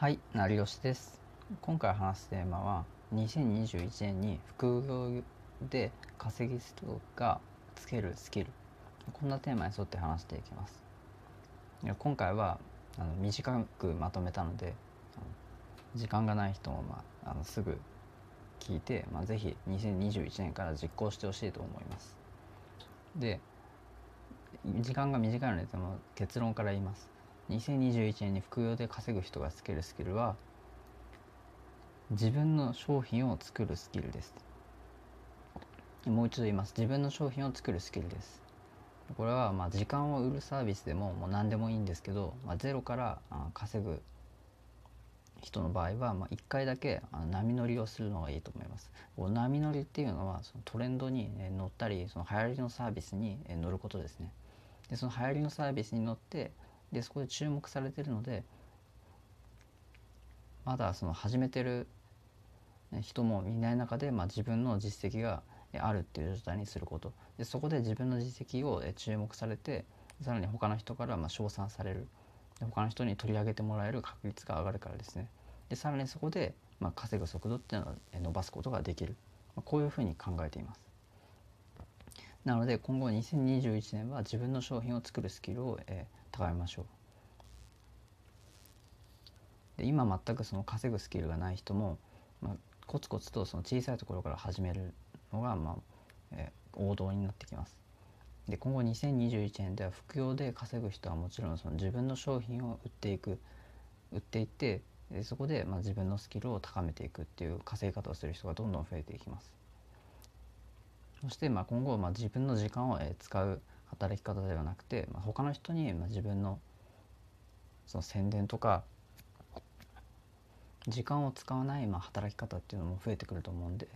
はい、成吉です。今回話すテーマは2021年に副業で稼ぎ人がつけるスキルこんなテーマに沿って話していきます。今回はあの短くまとめたので時間がない人も、まあ、あのすぐ聞いて、まあ、ぜひ2021年から実行してほしいと思います。で時間が短いのでその結論から言います。2021年に副業で稼ぐ人がつけるスキルは自分の商品を作るスキルです。もう一度言います。自分の商品を作るスキルです。これはまあ時間を売るサービスでももう何でもいいんですけど、まあ、ゼロから稼ぐ人の場合は、まあ、1回だけ波乗りをするのがいいと思います。波乗りっていうのはそのトレンドに乗ったりその流行りのサービスに乗ることですね。でその流行りのサービスに乗ってでそこで注目されてるのでまだその始めてる人もいない中で、まあ、自分の実績があるっていう状態にすること。でそこで自分の実績を注目されてさらに他の人からまあ称賛される。で他の人に取り上げてもらえる確率が上がるからですね。でさらにそこで、まあ、稼ぐ速度っていうのを伸ばすことができる、まあ、こういうふうに考えています。なので今後2021年は自分の商品を作るスキルを、えー高めましょう。で今全くその稼ぐスキルがない人も、まあ、コツコツとその小さいところから始めるのが、まあえー、王道になってきます。で今後2021年では副業で稼ぐ人はもちろんその自分の商品を売っていく売っていってでそこでまあ自分のスキルを高めていくっていう稼ぎ方をする人がどんどん増えていきます。そしてまあ今後まあ自分の時間を使う働き方ではなくて、まあ、他の人にまあ自分のその宣伝とか時間を使わないまあ働き方っていうのも増えてくると思うんで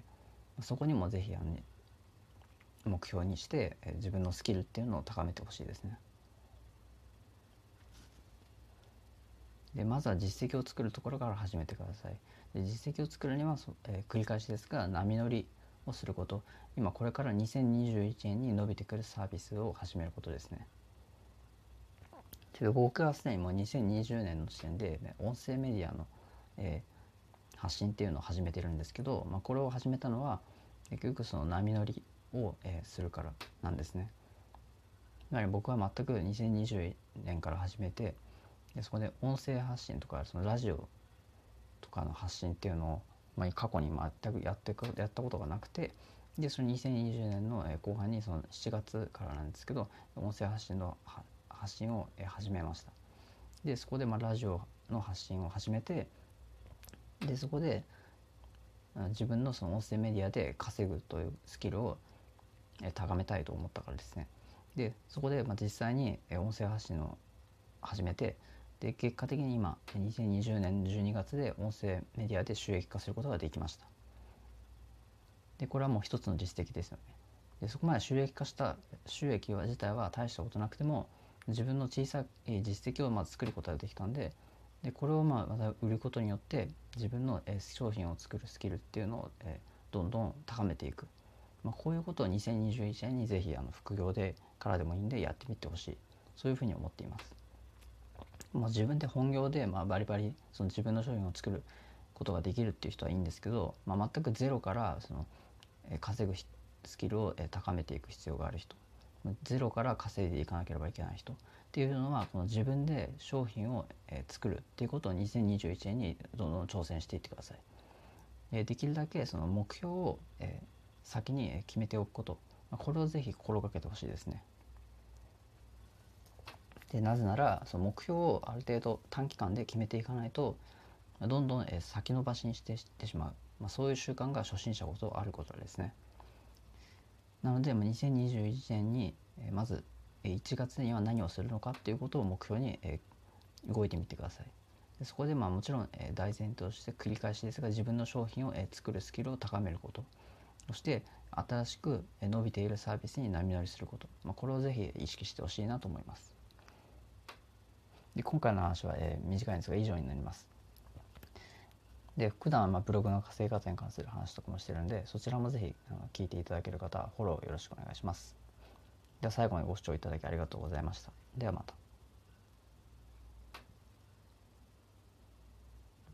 そこにもぜひあの目標にして自分のスキルっていうのを高めてほしいですね。でまずは実績を作るところから始めてください。で実績を作るには、えー、繰り返しですが波乗りをすること。今これから2021年に伸びてくるサービスを始めることですね。で僕はすでにもう2020年の時点で、ね、音声メディアの、えー、発信っていうのを始めてるんですけど、まあ、これを始めたのは結局その波乗りを、えー、するからなんですね。やはり僕は全く2020年から始めてでそこで音声発信とかそのラジオとかの発信っていうのをまあ、過去に全くやってやったことがなくてでその2020年の後半にその7月からなんですけど音声発信の発信を始めました。でそこでまあラジオの発信を始めてでそこで自分のその音声メディアで稼ぐというスキルを高めたいと思ったからですね。でそこでまあ実際に音声発信を始めてで結果的に今2020年12月で音声メディアで収益化することができました。でこれはもう一つの実績ですよね。でそこまで収益化した収益は自体は大したことなくても自分の小さい実績をまず作ることができたんででこれをまあまた売ることによって自分の商品を作るスキルっていうのをどんどん高めていく、まあ、こういうことを2021年にぜひあの副業でからでもいいんでやってみてほしい。そういうふうに思っています。まあ、自分で本業でまあバリバリその自分の商品を作ることができるっていう人はいいんですけど、まあ、全くゼロからその稼ぐスキルを高めていく必要がある人ゼロから稼いでいかなければいけない人っていうのはこの自分で商品を作るっていうことを2021年にどんどん挑戦していってください。できるだけその目標を先に決めておくことこれをぜひ心がけてほしいですね。でなぜならその目標をある程度短期間で決めていかないとどんどん先延ばしにしてしてしまう、まあ、そういう習慣が初心者こそあることですね。なので2021年にまず1月には何をするのかっていうことを目標に動いてみてください。でそこでまあもちろん大前提として繰り返しですが自分の商品を作るスキルを高めることそして新しく伸びているサービスに波乗りすること、まあ、これをぜひ意識してほしいなと思います。で今回の話は、えー、短いんですが以上になります。で普段はまあブログの稼ぎ方に関する話とかもしてるんでそちらもぜひ聞いていただける方はフォローよろしくお願いします。では最後までご視聴いただきありがとうございました。ではまた。